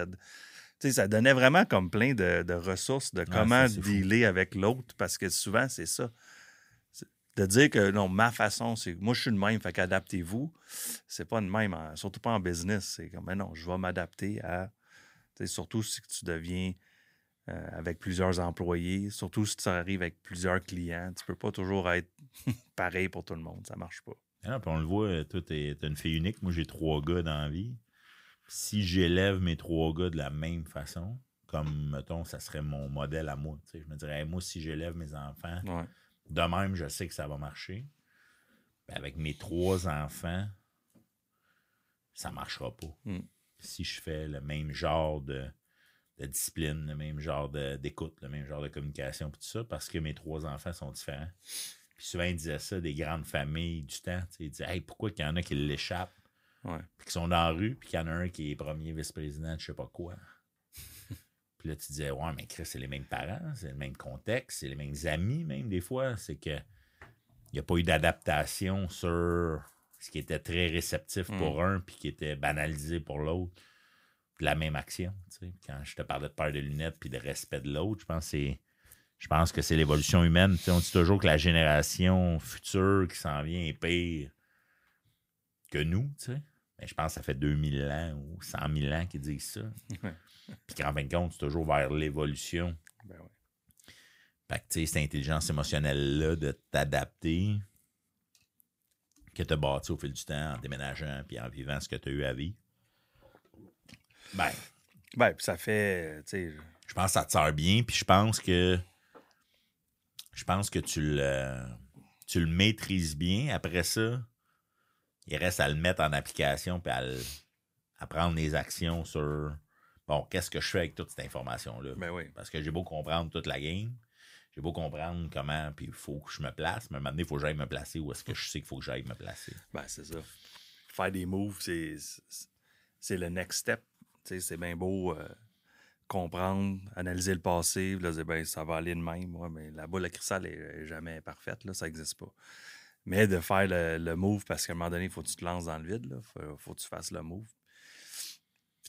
S2: Ça donnait vraiment comme plein de, de ressources de comment
S1: ça, c'est fou.
S2: dealer avec l'autre, parce que souvent, c'est ça. De dire que non, ma façon, c'est moi, je suis de même, fait qu'adaptez-vous. C'est pas de même, en- surtout pas en business. C'est comme, mais non, je vais m'adapter à. Surtout si tu deviens euh, avec plusieurs employés, surtout si tu arrives avec plusieurs clients. Tu peux pas toujours être pareil pour tout le monde. Ça marche pas.
S1: Ah, puis on le voit, toi, t'es une fille unique. Moi, j'ai trois gars dans la vie. Si j'élève mes trois gars de la même façon, comme, mettons, ça serait mon modèle à moi. Je me dirais, Hey, moi, si j'élève mes enfants,
S2: Ouais.
S1: de même, je sais que ça va marcher. Ben, avec mes trois enfants, ça marchera pas.
S2: Mm.
S1: Si je fais le même genre de, de discipline, le même genre d'écoute, le même genre de communication, tout ça, parce que mes trois enfants sont différents. Puis souvent, ils disaient ça des grandes familles du temps. Ils disaient Hey, pourquoi qu'il y en a qui l'échappent,
S2: Ouais.
S1: puis qui sont dans la rue, puis qu'il y en a un qui est premier vice-président de je sais pas quoi. puis là, tu disais Ouais, mais Chris, c'est les mêmes parents, c'est le même contexte, c'est les mêmes amis, même des fois. C'est que il n'y a pas eu d'adaptation sur ce qui était très réceptif pour un, puis qui était banalisé pour l'autre. La même action. tu sais. Quand je te parlais de paire de lunettes puis de respect de l'autre, je pense que c'est. Je pense que c'est l'évolution humaine. Tu sais, on dit toujours que la génération future qui s'en vient est pire que nous, tu sais. Mais je pense que ça fait 2000 ans ou 100 000 ans qu'ils disent ça. Puis qu'en fin de compte, c'est toujours vers l'évolution.
S2: Ben ouais.
S1: Fait que, tu sais, cette intelligence émotionnelle-là de t'adapter que tu as bâti au fil du temps en déménageant puis en vivant ce que tu as eu à vivre. Ben,
S2: Ben, puis ça fait, sais,
S1: je pense que ça te sert bien, puis je pense que je pense que tu le tu le maîtrises bien. Après ça, il reste à le mettre en application puis à, le- à prendre les actions sur bon, qu'est-ce que je fais avec toute cette information-là?
S2: ben oui.
S1: Parce que j'ai beau comprendre toute la game, j'ai beau comprendre comment, puis il faut que je me place, mais maintenant, il faut que j'aille me placer où est-ce que je sais qu'il faut que j'aille me placer.
S2: Ben, c'est ça. Faire des moves, c'est, le next step. C'est bien beau euh, comprendre, analyser le passé, là, ben, ça va aller de même. Ouais, mais la boule à cristal est, est jamais parfaite, là, ça n'existe pas. Mais de faire le, le move, parce qu'à un moment donné, il faut que tu te lances dans le vide, il faut, faut que tu fasses le move.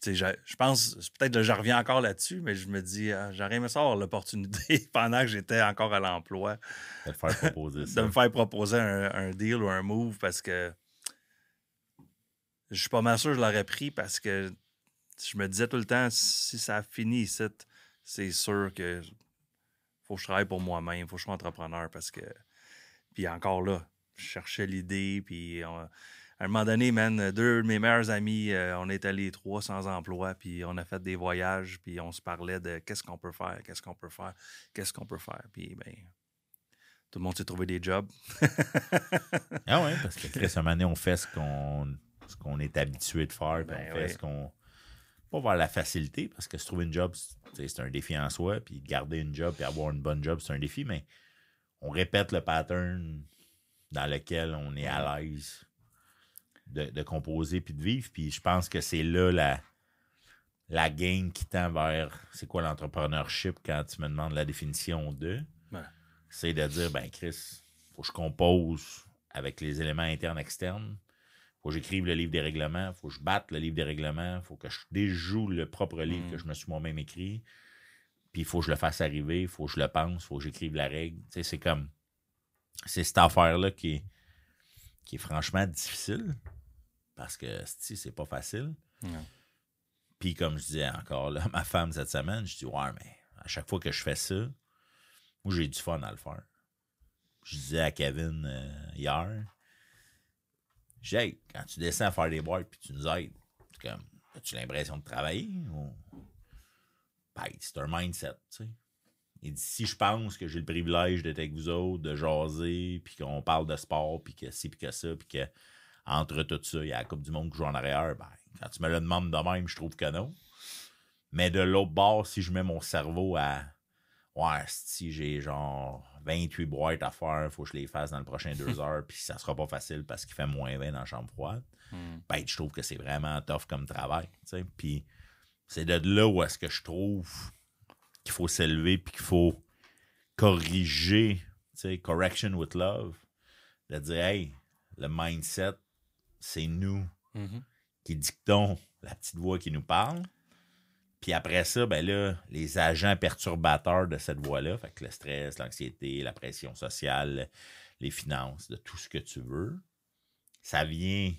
S2: Puis, je, je pense, peut-être que je reviens encore là-dessus, mais je me dis, ah, j'aurais aimé ça l'opportunité pendant que j'étais encore à l'emploi
S1: De faire proposer
S2: de
S1: ça.
S2: me faire proposer un, un deal ou un move parce que je suis pas mal sûr que je l'aurais pris parce que je me disais tout le temps si ça finit ici, c'est sûr que faut que je travaille pour moi-même, faut que je sois entrepreneur parce que puis encore là, je cherchais l'idée puis on- à un moment donné, man, deux de mes meilleurs amis, euh, on est allés trois sans emploi, puis on a fait des voyages, puis on se parlait de qu'est-ce qu'on peut faire, qu'est-ce qu'on peut faire, qu'est-ce qu'on peut faire. Puis, ben, tout le monde s'est trouvé des jobs.
S1: Ah ouais, parce que Chris, un moment on fait ce qu'on ce qu'on est habitué de faire, puis
S2: Ben
S1: on fait
S2: oui.
S1: ce qu'on. Pas vers la facilité, parce que se trouver une job, c'est un défi en soi, puis garder une job et avoir une bonne job, c'est un défi, mais on répète le pattern dans lequel on est à l'aise de, de composer puis de vivre. Puis je pense que c'est là la, la game qui tend vers c'est quoi l'entrepreneurship quand tu me demandes la définition de.
S2: Ouais.
S1: C'est de dire, ben Chris, faut que je compose avec les éléments internes externes. Faut que j'écrive le livre des règlements. Faut que je batte le livre des règlements. Faut que je déjoue le propre livre
S2: Mm.
S1: que je me suis moi-même écrit. Puis il faut que je le fasse arriver. Il faut que je le pense. Il faut que j'écrive la règle. Tu sais, c'est comme. C'est cette affaire-là qui est, qui est franchement difficile. Parce que si c'est pas facile.
S2: Non.
S1: Puis comme je disais encore là, à ma femme cette semaine, je dis Ouais, mais à chaque fois que je fais ça, moi j'ai du fun à le faire. Je disais à Kevin euh, hier, je dis Hey, quand tu descends à faire des boîtes puis tu nous aides, comme as-tu l'impression de travailler ou? Ben, c'est un mindset, tu sais. Il dit si je pense que j'ai le privilège d'être avec vous autres, de jaser, puis qu'on parle de sport, puis que ci, puis que ça, puis que entre tout ça, il y a la Coupe du Monde qui joue en arrière, ben, quand tu me le demandes de même, je trouve que non. Mais de l'autre bord, si je mets mon cerveau à Ouais, si j'ai genre 28 boîtes à faire, faut que je les fasse dans le prochain deux heures, puis ça sera pas facile parce qu'il fait moins 20 dans la chambre froide.
S2: Hmm.
S1: Ben, je trouve que c'est vraiment tough comme travail. tu sais. Puis c'est de là où est-ce que je trouve qu'il faut s'élever puis qu'il faut corriger, tu sais, correction with love. De dire, hey, le mindset, c'est nous
S2: Mhm.
S1: qui dictons la petite voix qui nous parle. Puis après ça, ben là, les agents perturbateurs de cette voix-là, fait que le stress, l'anxiété, la pression sociale, les finances, de tout ce que tu veux, ça vient,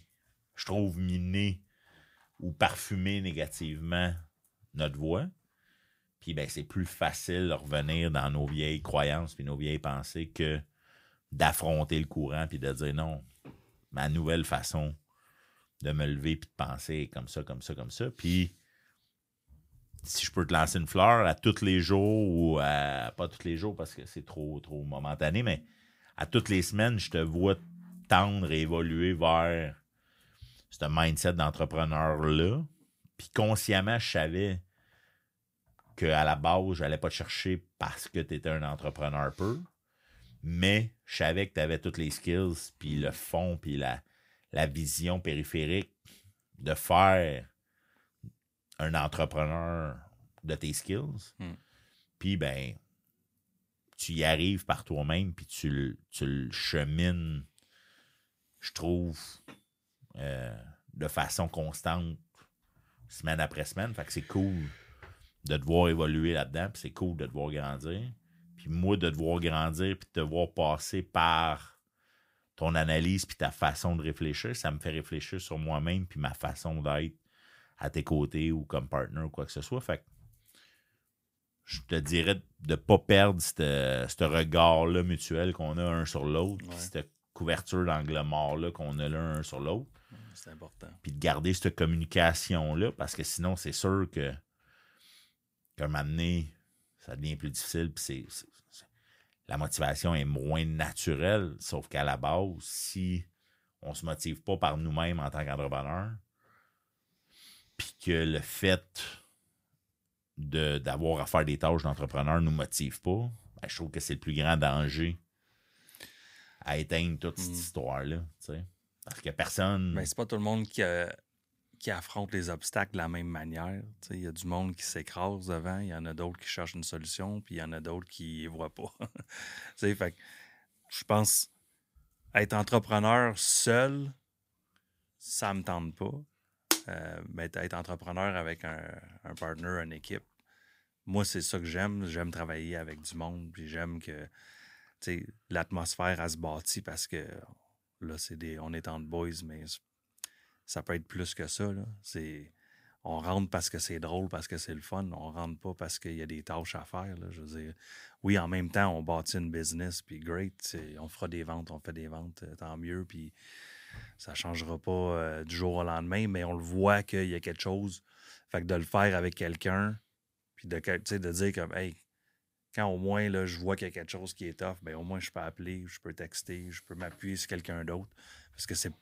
S1: je trouve, miner ou parfumer négativement notre voix. Puis ben, c'est plus facile de revenir dans nos vieilles croyances puis nos vieilles pensées que d'affronter le courant puis de dire non, ma nouvelle façon de me lever puis de penser comme ça, comme ça, comme ça. Puis si je peux te lancer une fleur à tous les jours ou à pas tous les jours parce que c'est trop trop momentané, mais à toutes les semaines, je te vois tendre et évoluer vers ce mindset d'entrepreneur-là. Puis consciemment, je savais qu'à la base, je n'allais pas te chercher parce que tu étais un entrepreneur peu, mais je savais que tu avais toutes les skills, puis le fond, puis la, la vision périphérique de faire un entrepreneur de tes skills.
S2: Hmm.
S1: Puis, ben, tu y arrives par toi-même, puis tu, le- tu le chemines, je trouve, euh, de façon constante, semaine après semaine. Fait que c'est cool de te voir évoluer là-dedans, puis c'est cool de te voir grandir. Puis moi, de te voir grandir, puis de te voir passer par ton analyse, puis ta façon de réfléchir, ça me fait réfléchir sur moi-même, puis ma façon d'être à tes côtés ou comme partner ou quoi que ce soit. Fait que je te dirais de ne pas perdre ce regard-là mutuel qu'on a un sur l'autre,
S2: Ouais.
S1: cette couverture d'angle mort-là qu'on a l'un un sur l'autre
S2: C'est important.
S1: puis de garder cette communication-là, parce que sinon, c'est sûr que qu'à un moment donné, ça devient plus difficile, puis c'est, c'est- c'est- la motivation est moins naturelle, sauf qu'à la base, si on se motive pas par nous-mêmes en tant qu'entrepreneur, puis que le fait de, d'avoir à faire des tâches d'entrepreneur nous motive pas, ben, je trouve que c'est le plus grand danger à éteindre toute cette
S2: Mm.
S1: histoire-là. Parce que personne...
S2: Mais c'est pas tout le monde qui, euh, qui affronte les obstacles de la même manière. Il y a du monde qui s'écrase devant, il y en a d'autres qui cherchent une solution, puis il y en a d'autres qui ne voient pas. Je pense être entrepreneur seul, ça me tente pas. Euh, mais être entrepreneur avec un, un partner, une équipe, moi, c'est ça que j'aime. J'aime travailler avec du monde, puis j'aime que l'atmosphère, se bâtit parce que là, c'est des, on est entre boys, mais ça peut être plus que ça. Là. On rentre parce que c'est drôle, parce que c'est le fun. On rentre pas parce qu'il y a des tâches à faire. Là. Je veux dire, oui, en même temps, on bâtit une business, puis great, on fera des ventes, on fait des ventes, euh, tant mieux, puis ça changera pas euh, du jour au lendemain, mais on le voit qu'il y a quelque chose. Fait que de le faire avec quelqu'un, puis de, de dire comme, hey, quand au moins là, je vois qu'il y a quelque chose qui est tough, ben au moins je peux appeler, je peux texter, je peux m'appuyer sur quelqu'un d'autre. Parce que c'est,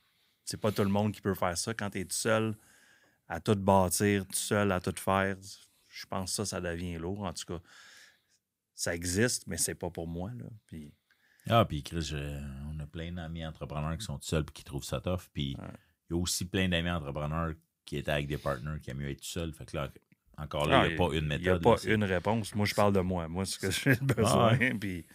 S2: c'est pas tout le monde qui peut faire ça. Quand tu es tout seul à tout bâtir, tout seul à tout faire, je pense que ça, ça devient lourd. En tout cas, ça existe, mais c'est pas pour moi. Là. Puis,
S1: Ah, puis Chris, je- on a plein d'amis entrepreneurs qui sont tout seuls et qui trouvent ça tough. Puis il
S2: Ouais.
S1: y a aussi plein d'amis entrepreneurs qui étaient avec des partners qui aiment mieux être tout seul. Fait que là, encore là,
S2: Ah,
S1: il n'y a pas une méthode.
S2: Il n'y a pas
S1: c'est-
S2: une réponse. Moi, je parle de moi. Moi, ce que j'ai besoin.
S1: Ah
S2: Puis, sais,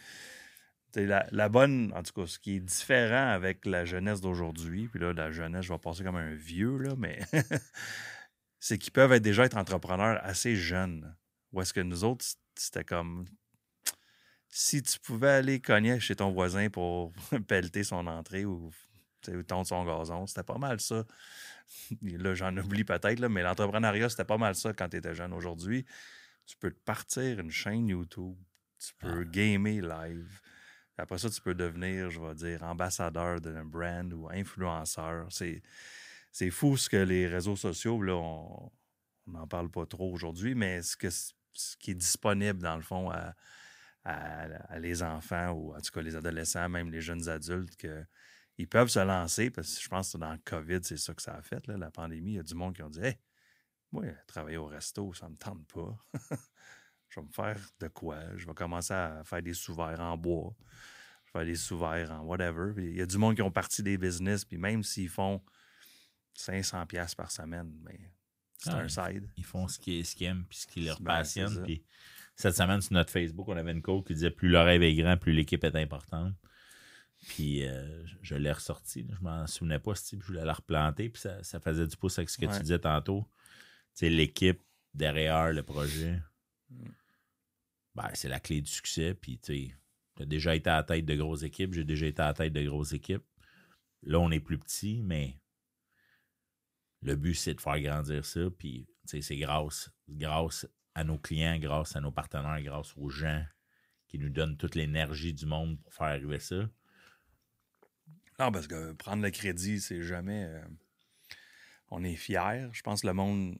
S2: la, la bonne, en tout cas, ce qui est différent avec la jeunesse d'aujourd'hui, puis là, la jeunesse, je vais passer comme un vieux, là, mais c'est qu'ils peuvent être déjà être entrepreneurs assez jeunes. Ou est-ce que nous autres, c'était comme. Si tu pouvais aller cogner chez ton voisin pour pelleter son entrée ou, tondre son gazon, c'était pas mal ça. Là, j'en oublie peut-être, là, mais l'entrepreneuriat, c'était pas mal ça quand tu étais jeune. Aujourd'hui, tu peux te partir une chaîne YouTube, tu peux
S1: Ah.
S2: gamer live. Après ça, tu peux devenir, je vais dire, ambassadeur d'un brand ou influenceur. C'est, c'est fou ce que les réseaux sociaux, là, on n'en parle pas trop aujourd'hui, mais ce, que, ce qui est disponible, dans le fond, à, à, les enfants ou en tout cas les adolescents, même les jeunes adultes, que ils peuvent se lancer, parce que je pense que dans le COVID, c'est ça que ça a fait, la pandémie. Il y a du monde qui ont dit Hey, moi, travailler au resto, ça me tente pas. Je vais me faire de quoi? Je vais commencer à faire des sous-verts en bois. Je vais faire des sous-verts en whatever. Il y a du monde qui ont parti des business, puis même s'ils font 500$ piastres par semaine, mais c'est
S1: Ah,
S2: un side.
S1: Ils font ce qu'ils ce qu'ils aiment puis ce qui leur
S2: Ben, c'est
S1: passionne. Puis cette semaine, sur notre Facebook, on avait une quote qui disait Plus le rêve est grand, plus l'équipe est importante. Puis euh, je- l'ai ressorti. là. Je m'en souvenais pas, si je voulais la replanter. Puis ça, ça faisait du pouce avec ce que
S2: Ouais.
S1: tu disais tantôt. Tu sais, l'équipe derrière le projet,
S2: Mm.
S1: Ben, c'est la clé du succès. Puis tu as déjà été à la tête de grosses équipes. J'ai déjà été à la tête de grosses équipes. Là, on est plus petit, mais le but, c'est de faire grandir ça. Puis, c'est grâce, grâce à nos clients, grâce à nos partenaires, grâce aux gens qui nous donnent toute l'énergie du monde pour faire arriver ça.
S2: Non, parce que prendre le crédit, c'est jamais. euh, on est fiers. Je pense que le monde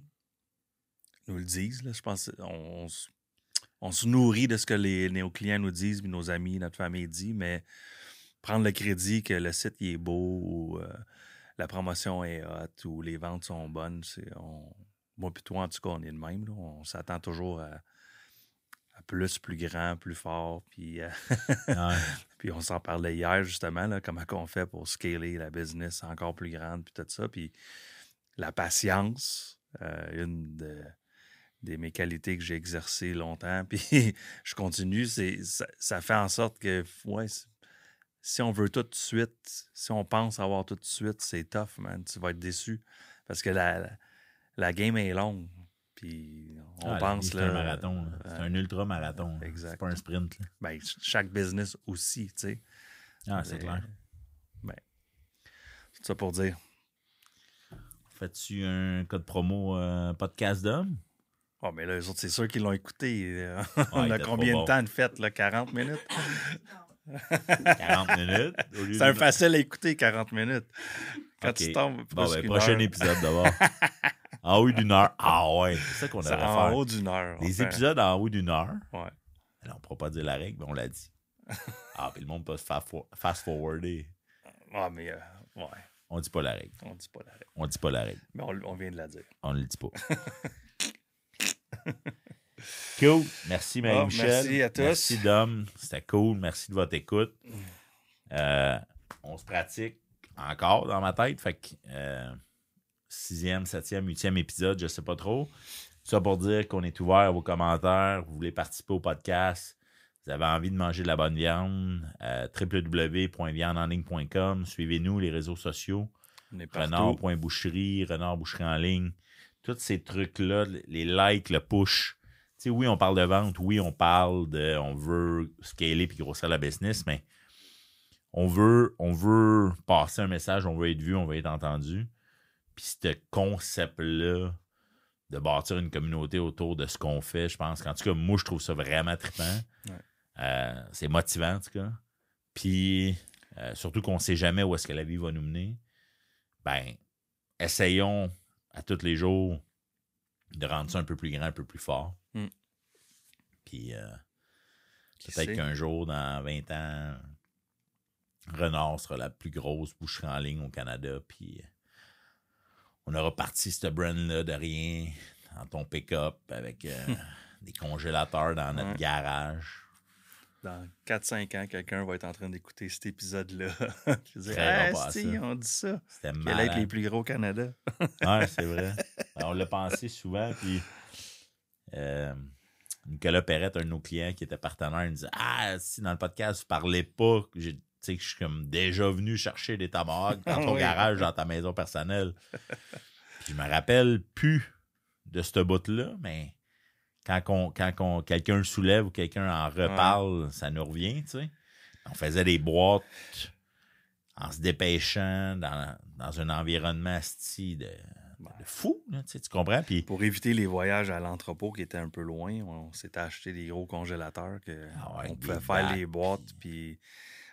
S2: nous le dise. Je pense qu'on on, on se nourrit de ce que les, nos clients nous disent, puis nos amis, notre famille dit, mais prendre le crédit que le site il est beau ou euh, la promotion est hot ou les ventes sont bonnes, c'est on, moi puis toi, en tout cas, on est le même. là. On s'attend toujours à, à plus, plus grand, plus fort, puis euh,
S1: Ouais.
S2: puis on s'en parlait hier, justement, là, comment on fait pour scaler la business encore plus grande, puis tout ça. Puis la patience, euh, une de, des mes qualités que j'ai exercées longtemps, puis je continue, c'est, ça, ça fait en sorte que, ouais, c'est- si on veut tout de suite, si on pense avoir tout de suite, c'est tough, man. Tu vas être déçu. Parce que la, la, la game est longue. Puis on
S1: Ah,
S2: pense
S1: c'est un marathon. C'est
S2: euh,
S1: un ultra-marathon.
S2: exact.
S1: C'est pas un sprint. là.
S2: ben, ch- chaque business aussi, tu sais.
S1: Ah, c'est clair.
S2: Ben, tout ça pour dire.
S1: Fais-tu un code promo euh, podcast d'homme?
S2: Oh, mais là, les autres, c'est sûr qu'ils l'ont écouté. euh,
S1: Ouais,
S2: on
S1: il
S2: a combien de
S1: bon.
S2: temps de fête, là? 40 minutes?
S1: 40 minutes.
S2: C'est un facile à écouter, 40 minutes. Quand
S1: Ok.
S2: tu tombes,
S1: Bon, ben, prochain
S2: heure,
S1: épisode d'abord. en haut d'une heure. Ah ouais, c'est ça qu'on devrait
S2: en haut d'une heure.
S1: Des épisodes en haut d'une heure.
S2: Ouais.
S1: Alors, on ne pourra pas dire la règle, mais on l'a dit. Ah, puis le monde peut se fa- fo- fast-forwarder.
S2: Ah, mais euh, ouais,
S1: On dit pas la règle.
S2: on dit pas la règle.
S1: On dit pas la règle.
S2: Mais on, on vient de la dire.
S1: On ne le dit pas. cool. Merci, Marie-Michel.
S2: merci à tous.
S1: Merci, Dom. C'était cool. Merci de votre écoute. Euh, on se pratique encore dans ma tête. Fait que euh, sixième, septième, huitième épisode, je sais pas trop. Ça pour dire qu'on est ouvert à vos commentaires. Vous voulez participer au podcast. Vous avez envie de manger de la bonne viande. Euh, www.viandenligne.com. Suivez-nous, les réseaux sociaux. Renard.boucherie, Renard Boucherie en ligne. Tous ces trucs-là, les likes, le push. Tu sais, oui, on parle de vente, oui, on parle de on veut scaler puis grossir la business, mais on veut, on veut passer un message, on veut être vu, on veut être entendu. Puis ce concept-là de bâtir une communauté autour de ce qu'on fait, je pense qu'en tout cas, moi, je trouve ça vraiment trippant.
S2: Ouais.
S1: Euh, c'est motivant, en tout cas. Puis, euh, surtout qu'on ne sait jamais où est-ce que la vie va nous mener. Ben, essayons à tous les jours de rendre ça un peu plus grand, un peu plus fort.
S2: Mm.
S1: Puis, euh, peut-être qu'un jour, dans 20 ans, Renard sera la plus grosse boucherie en ligne au Canada. Puis, euh, on aura parti ce brand-là de rien dans ton pick-up avec euh, des congélateurs dans notre
S2: Ouais.
S1: garage.
S2: Dans 4-5 ans, quelqu'un va être en train d'écouter cet épisode-là. Dire
S1: Créera
S2: Ah, si, on dit ça.
S1: C'était
S2: Quels être les plus gros au Canada?
S1: Ouais, c'est vrai. Ben, on l'a pensé souvent, puis euh, Nicolas Perrette, un de nos clients qui était partenaire, il me disait Ah, si dans le podcast, vous parlez pas, tu sais, que je suis comme déjà venu chercher des tomahawks dans ton
S2: Oui.
S1: garage, dans ta maison personnelle. Puis je me rappelle plus de ce bout-là, mais quand, on- quand on- quelqu'un le soulève ou quelqu'un en reparle, ça nous revient, tu sais. On faisait des boîtes en se dépêchant dans, dans un environnement asti de, de fou, là, tu sais, tu comprends? Puis,
S2: Pour éviter les voyages à l'entrepôt qui étaient un peu loin, on s'était acheté des gros congélateurs que
S1: Ah ouais,
S2: on pouvait faire
S1: bacs,
S2: les boîtes, puis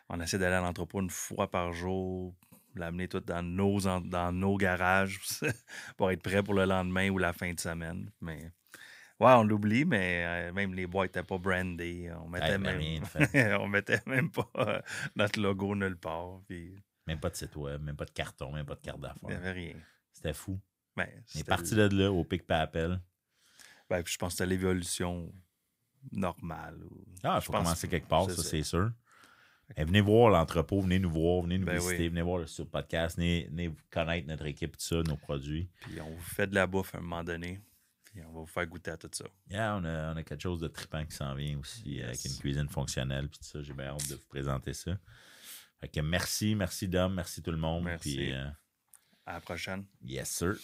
S2: on essaie d'aller à l'entrepôt une fois par jour, l'amener tout dans nos, dans nos garages pour être prêt pour le lendemain ou la fin de semaine. Mais ouais, on l'oublie, mais euh, même les boîtes n'étaient pas brandées. On mettait,
S1: Ouais,
S2: même,
S1: rien
S2: on mettait même pas euh, notre logo nulle part. Puis
S1: même pas de site web, même pas de carton, même pas de carte
S2: il n'y
S1: d'affaires.
S2: avait rien.
S1: C'était fou.
S2: Ben,
S1: On est parti de là au pic papel.
S2: ben, puis je pense que c'était l'évolution normal. ou-
S1: Ah, il
S2: Je
S1: faut commencer quelque part, ça,
S2: ça.
S1: c'est sûr. Et venez voir l'entrepôt, venez nous voir, venez nous
S2: Ben
S1: visiter,
S2: oui.
S1: venez voir le sur podcast, venez, venez connaître notre équipe, tout ça, nos produits.
S2: Puis on vous fait de la bouffe à un moment donné. Puis on va vous faire goûter à tout ça.
S1: Yeah, on a, on a quelque chose de trippant qui s'en vient aussi,
S2: Yes.
S1: avec une cuisine fonctionnelle, puis tout ça. J'ai bien hâte de vous présenter ça. Fait que merci, merci Dom, merci tout le monde.
S2: Merci.
S1: Puis, euh,
S2: À la prochaine.
S1: yes, sir.